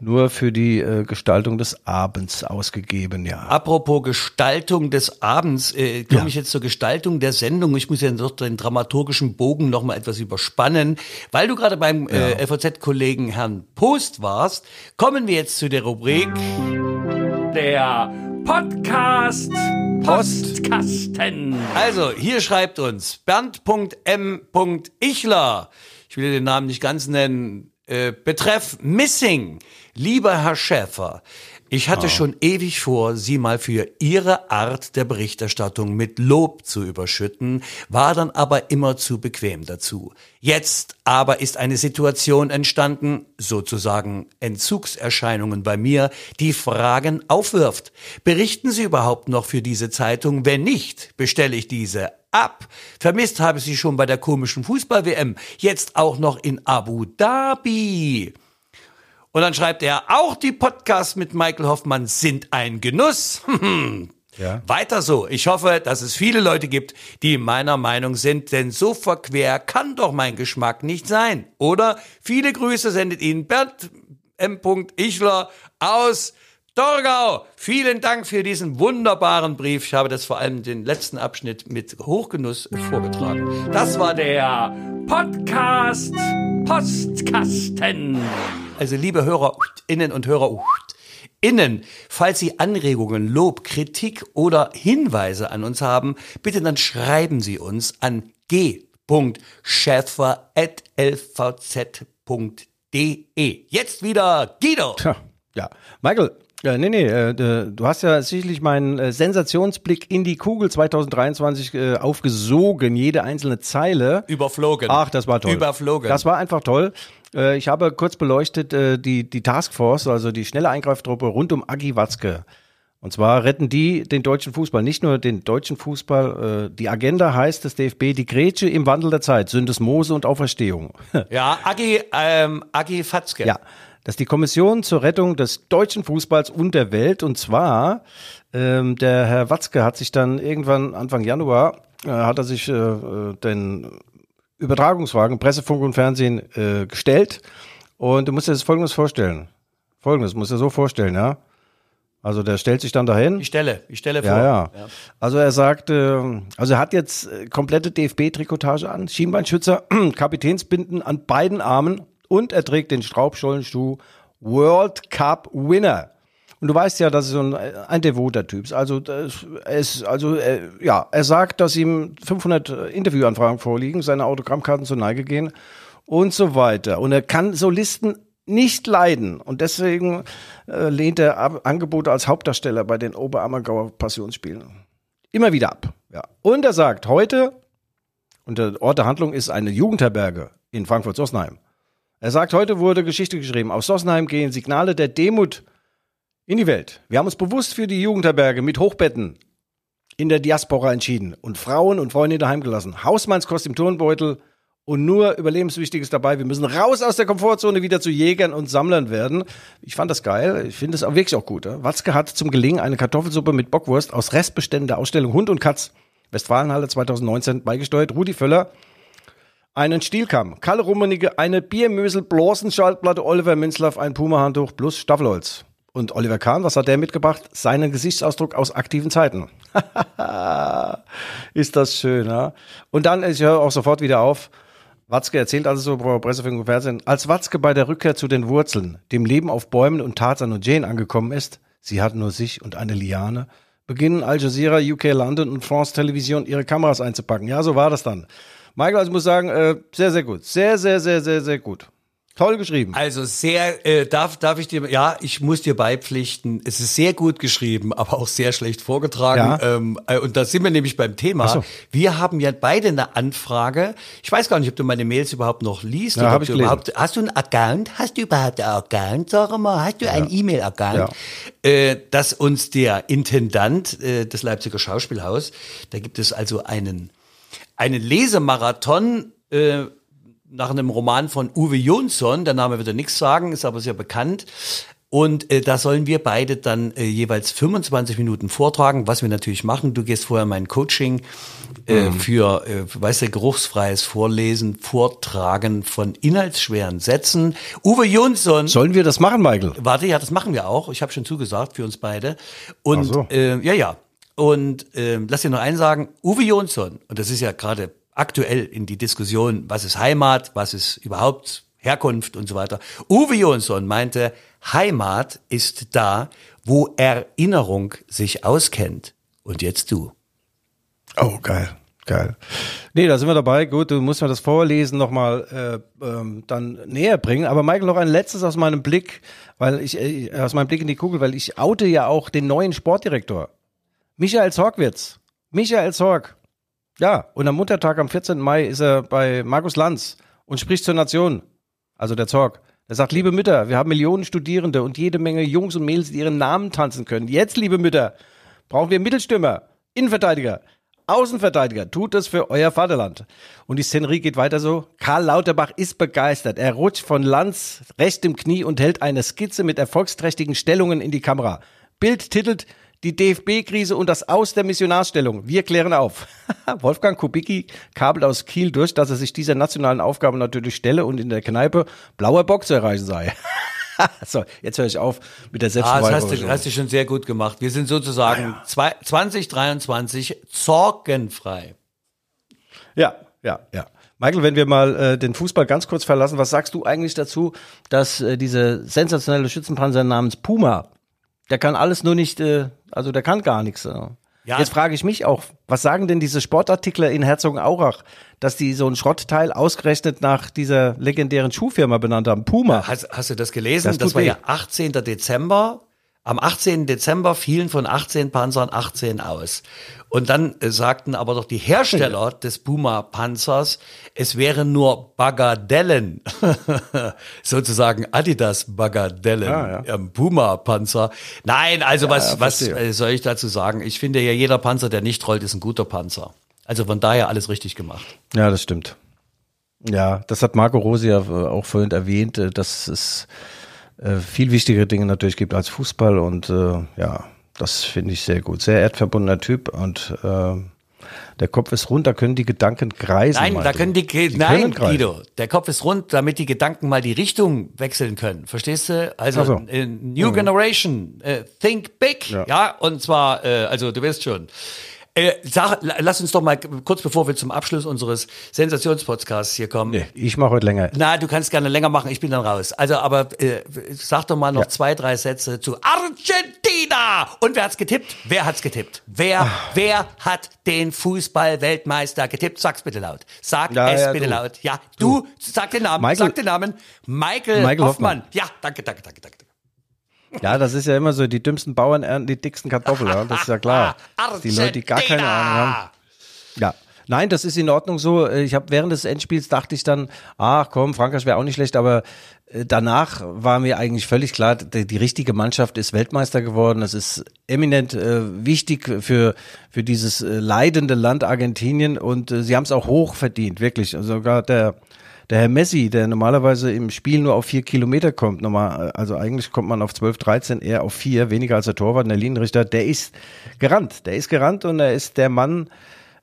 nur für die äh, Gestaltung des Abends ausgegeben, ja. Apropos Gestaltung des Abends, äh, komme Ja. ich jetzt zur Gestaltung der Sendung. Ich muss ja noch den dramaturgischen Bogen noch mal etwas überspannen. Weil du gerade beim äh, LVZ-Kollegen Herrn Post warst, kommen wir jetzt zu der Rubrik der Podcast Postkasten. Also, hier schreibt uns Bernd.m.ichler. Ich will den Namen nicht ganz nennen. Äh, betreff Missing. Lieber Herr Schäfer, ich hatte schon ewig vor, Sie mal für Ihre Art der Berichterstattung mit Lob zu überschütten, war dann aber immer zu bequem dazu. Jetzt aber ist eine Situation entstanden, sozusagen Entzugserscheinungen bei mir, die Fragen aufwirft. Berichten Sie überhaupt noch für diese Zeitung? Wenn nicht, bestelle ich diese ab. Vermisst habe ich sie schon bei der komischen Fußball-WM, jetzt auch noch in Abu Dhabi. Und dann schreibt er, auch die Podcasts mit Michael Hoffmann sind ein Genuss. Ja. Weiter so. Ich hoffe, dass es viele Leute gibt, die meiner Meinung sind, denn so verquer kann doch mein Geschmack nicht sein. Oder viele Grüße sendet Ihnen Bernd M. Ichler aus Torgau. Vielen Dank für diesen wunderbaren Brief. Ich habe das vor allem den letzten Abschnitt mit Hochgenuss vorgetragen. Das war der Podcast Postkasten. Also liebe Hörerinnen und Hörer Innen, falls Sie Anregungen, Lob, Kritik oder Hinweise an uns haben, bitte dann schreiben Sie uns an g.schäfer.lvz.de. Jetzt wieder Guido. Tja, ja. Michael, äh, nee, nee, äh, du hast ja sicherlich meinen äh, Sensationsblick in die Kugel 2023 äh, aufgesogen, jede einzelne Zeile. Überflogen. Ach, das war toll. Überflogen. Das war einfach toll. Ich habe kurz beleuchtet die, die Taskforce, also die schnelle Eingreiftruppe rund um Agi Watzke. Und zwar retten die den deutschen Fußball, nicht nur den deutschen Fußball. Äh, die Agenda heißt des DFB, die Grätsche im Wandel der Zeit, Syndesmose und Auferstehung. Ja, Agi, ähm, Agi Fatzke. Ja, das ist die Kommission zur Rettung des deutschen Fußballs und der Welt. Und zwar, ähm, der Herr Watzke hat sich dann irgendwann Anfang Januar, äh, hat er sich äh, äh, den Übertragungswagen, Pressefunk und Fernsehen äh, gestellt. Und du musst dir das Folgendes vorstellen. Folgendes, musst du dir so vorstellen, ja. Also der stellt sich dann dahin. Ich stelle, ich stelle vor. Ja, ja. Also er sagt, äh, also er hat jetzt äh, komplette DFB-Trikotage an, Schienbeinschützer, Kapitänsbinden an beiden Armen und er trägt den Straubschollenschuh World Cup Winner. Und du weißt ja, dass er so ein, ein devoter Typ ist. Also, das, er ist, also äh, ja, er sagt, dass ihm 500 Interviewanfragen vorliegen, seine Autogrammkarten zur Neige gehen. und so weiter. Und er kann Solisten nicht leiden. Und deswegen äh, lehnt er Ab Angebote als Hauptdarsteller bei den Oberammergauer Passionsspielen immer wieder ab. Ja. Und er sagt, heute, und der Ort der Handlung ist eine Jugendherberge in Frankfurt-Sossenheim. Er sagt, heute wurde Geschichte geschrieben. Aus Sossenheim gehen Signale der Demut in die Welt. Wir haben uns bewusst für die Jugendherberge mit Hochbetten in der Diaspora entschieden und Frauen und Freunde daheim gelassen. Hausmannskost im Turnbeutel und nur Überlebenswichtiges dabei. Wir müssen raus aus der Komfortzone wieder zu Jägern und Sammlern werden. Ich fand das geil. Ich finde es auch wirklich auch gut. Ja? Watzke hat zum Gelingen eine Kartoffelsuppe mit Bockwurst aus Restbeständen der Ausstellung Hund und Katz Westfalenhalle 2019 beigesteuert. Rudi Völler einen Stielkamm, Kalle Rummenigge eine Biermösel, Blosenschaltplatte, Oliver Minzlaff ein Puma-Handtuch plus Staffelholz. Und Oliver Kahn, was hat der mitgebracht? Seinen Gesichtsausdruck aus aktiven Zeiten. Ist das schön, ja? Und dann, ich höre auch sofort wieder auf, Watzke erzählt also so bei Pressefunk und Fernsehen, als Watzke bei der Rückkehr zu den Wurzeln, dem Leben auf Bäumen und Tarzan und Jane angekommen ist, sie hat nur sich und eine Liane, beginnen Al Jazeera, UK London und France Television ihre Kameras einzupacken. Ja, so war das dann. Michael, also ich muss sagen, äh, sehr, sehr gut. Sehr, sehr, sehr, sehr, sehr gut. Toll geschrieben. Also sehr, äh, darf, darf ich dir, ja, ich muss dir beipflichten, es ist sehr gut geschrieben, aber auch sehr schlecht vorgetragen. Ja. Ähm, äh, und da sind wir nämlich beim Thema. So. Wir haben ja beide eine Anfrage. Ich weiß gar nicht, ob du meine Mails überhaupt noch liest. Ja, hab ich überhaupt, hast du einen Account? Hast du überhaupt einen Account? Sag mal, hast du ja. einen E-Mail-Account? Ja. Äh, dass uns der Intendant äh, des Leipziger Schauspielhaus, da gibt es also einen, einen Lesemarathon, äh, nach einem Roman von Uwe Jonsson, der Name wird ja nichts sagen, ist aber sehr bekannt. Und äh, da sollen wir beide dann äh, jeweils 25 Minuten vortragen, was wir natürlich machen. Du gehst vorher mein Coaching äh, mhm. für, äh, weißt du, geruchsfreies Vorlesen, Vortragen von inhaltsschweren Sätzen. Uwe Jonsson. Sollen wir das machen, Michael? Warte, ja, das machen wir auch. Ich habe schon zugesagt für uns beide. Und so. äh, ja, ja. Und äh, lass dir noch einen sagen, Uwe Jonsson, und das ist ja gerade aktuell in die Diskussion, was ist Heimat, was ist überhaupt Herkunft und so weiter. Uwe Jonsson meinte, Heimat ist da, wo Erinnerung sich auskennt. Und jetzt du. Oh, geil. Geil. Nee, da sind wir dabei. Gut, du musst mir das Vorlesen nochmal äh, ähm, dann näher bringen. Aber Michael, noch ein letztes aus meinem Blick, weil ich, äh, aus meinem Blick in die Kugel, weil ich oute ja auch den neuen Sportdirektor. Michael Zorgwitz. Michael Zorg. Ja, und am Muttertag am 14. Mai ist er bei Markus Lanz und spricht zur Nation. Also der Zorg. Er sagt, liebe Mütter, wir haben Millionen Studierende und jede Menge Jungs und Mädels, die ihren Namen tanzen können. Jetzt, liebe Mütter, brauchen wir Mittelstürmer, Innenverteidiger, Außenverteidiger. Tut es für euer Vaterland. Und die Szenerie geht weiter so. Karl Lauterbach ist begeistert. Er rutscht von Lanz recht im Knie und hält eine Skizze mit erfolgsträchtigen Stellungen in die Kamera. Bild titelt die DFB-Krise und das Aus der Missionarstellung. Wir klären auf. Wolfgang Kubicki kabelt aus Kiel durch, dass er sich dieser nationalen Aufgabe natürlich stelle und in der Kneipe blauer Bock zu erreichen sei. so, jetzt höre ich auf mit der Selbstverweigerung. Ah, das hast du, hast du schon sehr gut gemacht. Wir sind sozusagen ja. zwei, 2023 sorgenfrei. Ja, ja, ja. Michael, wenn wir mal äh, den Fußball ganz kurz verlassen, was sagst du eigentlich dazu, dass äh, diese sensationelle Schützenpanzer namens Puma der kann alles nur nicht, äh, also der kann gar nichts. Äh. Ja. Jetzt frage ich mich auch, was sagen denn diese Sportartikler in Herzogenaurach, dass die so ein Schrottteil ausgerechnet nach dieser legendären Schuhfirma benannt haben, Puma. Hast, hast du das gelesen? Das, das war ja 18. Dezember am 18. Dezember fielen von 18 Panzern 18 aus. Und dann äh, sagten aber doch die Hersteller des Puma-Panzers, es wären nur Bagadellen, sozusagen Adidas-Bagadellen ah, ja. am Puma-Panzer. Nein, also ja, was, ja, was äh, soll ich dazu sagen? Ich finde ja, jeder Panzer, der nicht rollt, ist ein guter Panzer. Also von daher alles richtig gemacht. Ja, das stimmt. Ja, das hat Marco Rosi ja äh, auch vorhin erwähnt, dass es äh, viel wichtigere Dinge natürlich gibt als Fußball und äh, ja, das finde ich sehr gut. Sehr erdverbundener Typ und äh, der Kopf ist rund, da können die Gedanken kreisen. Nein, da können die, die nein, können Guido, der Kopf ist rund, damit die Gedanken mal die Richtung wechseln können. Verstehst du? Also so. New mhm. Generation, uh, think big, ja. ja, und zwar, äh, also du weißt schon. Äh, sag, lass uns doch mal kurz bevor wir zum Abschluss unseres Sensationspodcasts hier kommen. Nee, ich mache heute länger. Na, du kannst gerne länger machen, ich bin dann raus. Also, aber äh, sag doch mal noch ja. zwei, drei Sätze zu Argentina. Und wer hat's getippt? Wer hat's getippt? Wer, Ah. wer hat den Fußball-Weltmeister getippt? Sag's bitte laut. Sag Ja, es ja, bitte du. laut. Ja, du, sag den Namen, Michael- sag den Namen. Michael, Michael Hoffmann. Hoffmann. Ja, danke, danke, danke, danke. Ja, das ist ja immer so, die dümmsten Bauern ernten die dicksten Kartoffeln, ja? das ist ja klar. Die Leute, die gar keine Ahnung haben. Ja. Nein, das ist in Ordnung so. Ich habe während des Endspiels dachte ich dann, ach komm, Frankreich wäre auch nicht schlecht, aber äh, danach war mir eigentlich völlig klar, die, die richtige Mannschaft ist Weltmeister geworden. Das ist eminent äh, wichtig für für dieses äh, leidende Land Argentinien und äh, sie haben es auch hoch verdient, wirklich. Sogar der der Herr Messi, der normalerweise im Spiel nur auf vier Kilometer kommt, normal, also eigentlich kommt man auf 12, 13, eher auf vier, weniger als der Torwart der Linienrichter, der ist gerannt. Der ist gerannt und er ist der Mann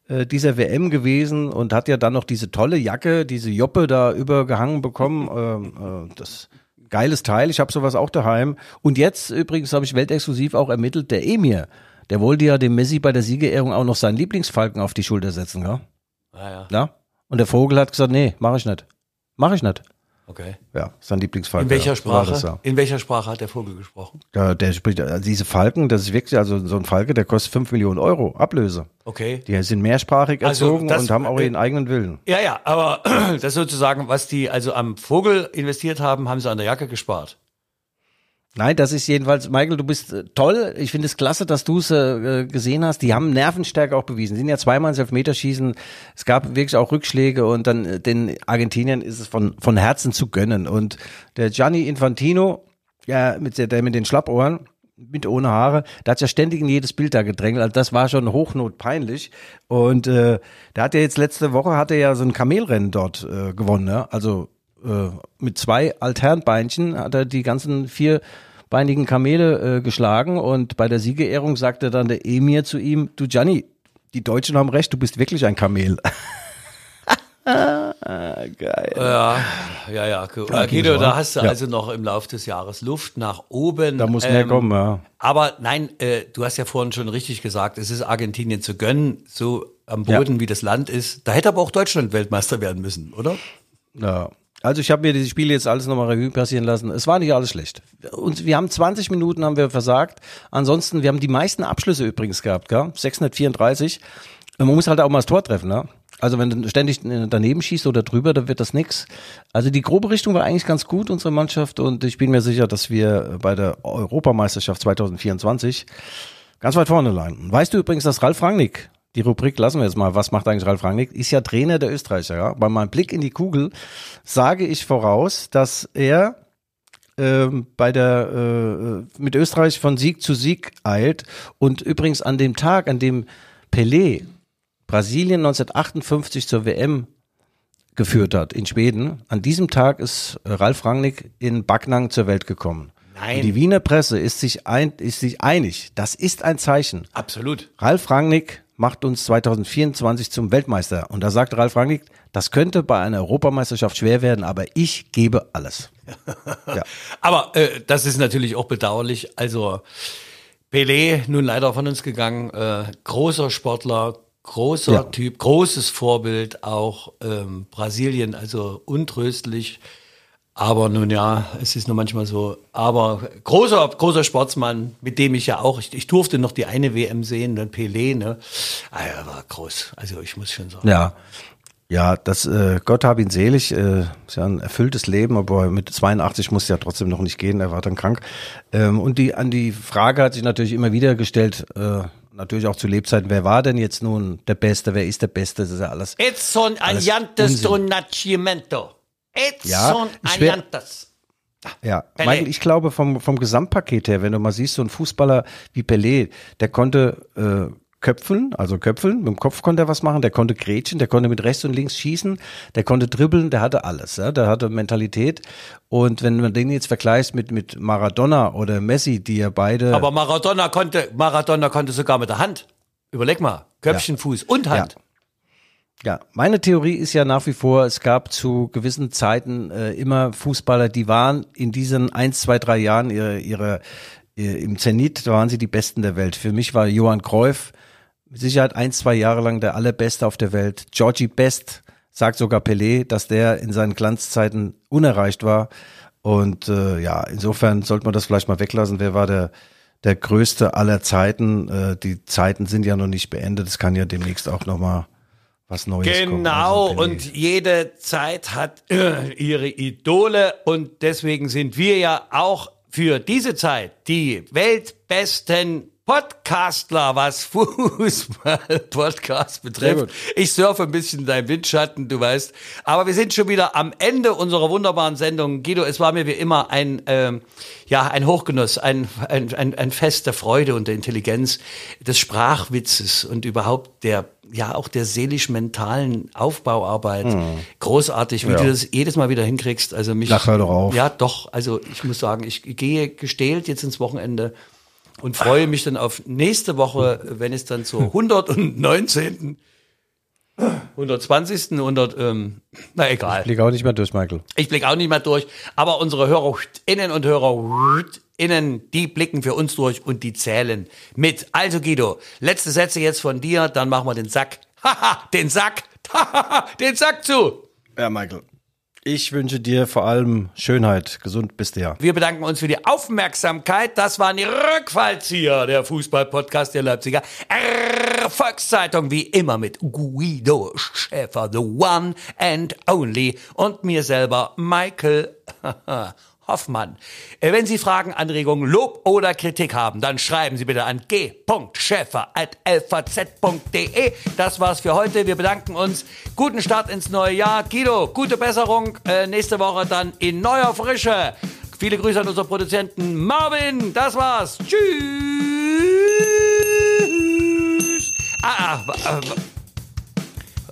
äh, dieser WM gewesen und hat ja dann noch diese tolle Jacke, diese Joppe da übergehangen bekommen. Ähm, äh, das geiles Teil, ich habe sowas auch daheim. Und jetzt übrigens habe ich weltexklusiv auch ermittelt, der Emir, der wollte ja dem Messi bei der Siegerehrung auch noch seinen Lieblingsfalken auf die Schulter setzen, ja? Ja, ja, ja? Und der Vogel hat gesagt, nee, mache ich nicht. Mache ich nicht. okay. Ja, sein Lieblingsfalken. In welcher Sprache? das, ja. In welcher Sprache hat der Vogel gesprochen? Ja, der spricht, also diese Falken, das ist wirklich, also so ein Falke, der kostet 5 Millionen Euro Ablöse. Okay. Die sind mehrsprachig Also erzogen das- und haben auch äh, ihren eigenen Willen. Ja, ja, aber das sozusagen, was die also am Vogel investiert haben, haben sie an der Jacke gespart. Nein, das ist jedenfalls, Michael, du bist äh, toll. Ich finde es klasse, dass du es äh, gesehen hast. Die haben Nervenstärke auch bewiesen. Sie sind ja zweimal ins Elfmeterschießen. Es gab wirklich auch Rückschläge und dann äh, den Argentiniern ist es von, von Herzen zu gönnen. Und der Gianni Infantino, ja, mit der, der mit den Schlappohren, mit ohne Haare, der hat ja ständig in jedes Bild da gedrängelt. Also das war schon hochnotpeinlich. Und äh, der hat ja jetzt letzte Woche hat er ja so ein Kamelrennen dort äh, gewonnen. Ne? Also äh, mit zwei Alternbeinchen hat er die ganzen vierbeinigen Kamele äh, geschlagen und bei der Siegerehrung sagte dann der Emir zu ihm, du Gianni, die Deutschen haben recht, du bist wirklich ein Kamel. Geil. Ja, ja, ja. Ja, Äh, Guido, so, da hast du ja. also noch im Laufe des Jahres Luft nach oben. Da muss mehr kommen, ja. Aber nein, äh, du hast ja vorhin schon richtig gesagt, es ist Argentinien zu gönnen, so am Boden wie das Land ist. Da hätte aber auch Deutschland Weltmeister werden müssen, oder? Ja. Also ich habe mir die Spiele jetzt alles nochmal Revue passieren lassen. Es war nicht alles schlecht. Und wir haben 20 Minuten haben wir versagt. Ansonsten, wir haben die meisten Abschlüsse übrigens gehabt, gell? 634. Und Man muss halt auch mal das Tor treffen, ne? Also wenn du ständig daneben schießt oder drüber, dann wird das nix. Also die grobe Richtung war eigentlich ganz gut, unsere Mannschaft. Und ich bin mir sicher, dass wir bei der Europameisterschaft 2024 ganz weit vorne landen. Weißt du übrigens, dass Ralf Rangnick, die Rubrik lassen wir jetzt mal, was macht eigentlich Ralf Rangnick, ist ja Trainer der Österreicher. Ja? Bei meinem Blick in die Kugel sage ich voraus, dass er ähm, bei der äh, mit Österreich von Sieg zu Sieg eilt und übrigens an dem Tag, an dem Pelé Brasilien 1958 zur WM geführt hat in Schweden, an diesem Tag ist Ralf Rangnick in Backnang zur Welt gekommen. Nein. Und die Wiener Presse ist sich, ein, ist sich einig. Das ist ein Zeichen. Absolut. Ralf Rangnick macht uns 2024 zum Weltmeister. Und da sagt Ralf Rangnick, das könnte bei einer Europameisterschaft schwer werden, aber ich gebe alles. Ja. Aber äh, das ist natürlich auch bedauerlich. Also Pelé, nun leider von uns gegangen, äh, großer Sportler, großer Ja. Typ, großes Vorbild, auch ähm, Brasilien, also untröstlich. Aber nun ja, es ist nur manchmal so. Aber großer, großer Sportsmann, mit dem ich ja auch, ich, ich durfte noch die eine WM sehen, dann Pelé, ne? Ah, er war groß. Also ich muss schon sagen. Ja. Ja, das, äh, Gott hab ihn selig, äh, ist ja ein erfülltes Leben, aber mit 82 musste ja trotzdem noch nicht gehen, er war dann krank. Ähm, und die, an die Frage hat sich natürlich immer wieder gestellt, äh, natürlich auch zu Lebzeiten, wer war denn jetzt nun der Beste, wer ist der Beste, das ist ja alles. Edson Alles Allantes Unsinn. do Nascimento. Edson Ja, schwer- Allantes. Ja, Pelé. Michael, ich glaube vom, vom Gesamtpaket her, wenn du mal siehst, so ein Fußballer wie Pelé, der konnte äh, köpfeln, also köpfeln, mit dem Kopf konnte er was machen, der konnte grätschen, der konnte mit rechts und links schießen, der konnte dribbeln, der hatte alles, ja, der hatte Mentalität. Und wenn man den jetzt vergleicht mit, mit Maradona oder Messi, die ja beide. Aber Maradona konnte, Maradona konnte sogar mit der Hand. Überleg mal. Köpfchen, Fuß und Hand. Ja, meine Theorie ist ja nach wie vor, es gab zu gewissen Zeiten äh, immer Fußballer, die waren in diesen eins, zwei, drei Jahren ihre, ihre, ihr, im Zenit, da waren sie die Besten der Welt. Für mich war Johann Cruyff mit Sicherheit ein, zwei Jahre lang der allerbeste auf der Welt. Georgie Best sagt sogar Pelé, dass der in seinen Glanzzeiten unerreicht war. Und äh, ja, insofern sollte man das vielleicht mal weglassen. Wer war der, der größte aller Zeiten. Äh, die Zeiten sind ja noch nicht beendet. Es kann ja demnächst auch noch mal was Neues kommen. Genau, Also, Pelé. und jede Zeit hat äh, ihre Idole und deswegen sind wir ja auch für diese Zeit die weltbesten Podcastler, was Fußball-Podcast betrifft. Ich surfe ein bisschen dein Windschatten, du weißt. Aber wir sind schon wieder am Ende unserer wunderbaren Sendung. Guido, es war mir wie immer ein, ähm, ja, ein Hochgenuss, ein, ein, ein, ein Fest der Freude und der Intelligenz, des Sprachwitzes und überhaupt der, ja, auch der seelisch-mentalen Aufbauarbeit. Großartig, wie Ja. du das jedes Mal wieder hinkriegst. Also mich. Ach, hör doch auf. Ja, doch. Also ich muss sagen, ich gehe gestählt jetzt ins Wochenende und freue mich dann auf nächste Woche, wenn es dann zur 119. 120. 100, ähm, na egal. Blick auch nicht mehr durch, Michael. Ich blicke auch nicht mehr durch, aber unsere HörerInnen und HörerInnen, die blicken für uns durch und die zählen mit. Also Guido, letzte Sätze jetzt von dir, dann machen wir den Sack. Haha, den Sack. Haha, den Sack zu. Ja, Michael. Ich wünsche dir vor allem Schönheit. Gesund bist du ja. Wir bedanken uns für die Aufmerksamkeit. Das waren die Rückfallzieher, der Fußball-Podcast der Leipziger Volkszeitung, wie immer mit Guido Schäfer, the one and only, und mir selber, Michael Hoffmann. Äh, Wenn Sie Fragen, Anregungen, Lob oder Kritik haben, dann schreiben Sie bitte an g.schäfer.lvz.de. Das war's für heute. Wir bedanken uns. Guten Start ins neue Jahr. Guido, gute Besserung. Äh, nächste Woche dann in neuer Frische. Viele Grüße an unseren Produzenten Marvin. Das war's. Tschüss. Ah, ah, äh, wa-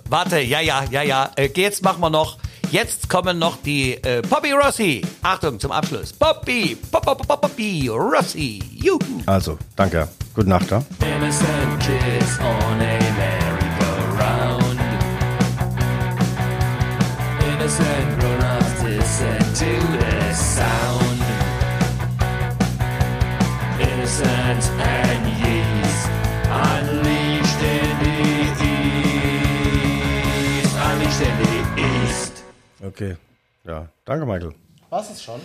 Warte, ja, ja, ja, ja. Äh, jetzt machen wir noch. Jetzt kommen noch die äh, Poppy Rossi. Achtung zum Abschluss. Poppy, Pop, Pop, Pop, Poppy Rossi. Juhu. Also, danke. Gute Nacht, ja? Innocent kids on a merry-go-round. Innocent grown-ups listen to the sound. Innocent and Okay. Ja, danke, Michael. Was ist schon?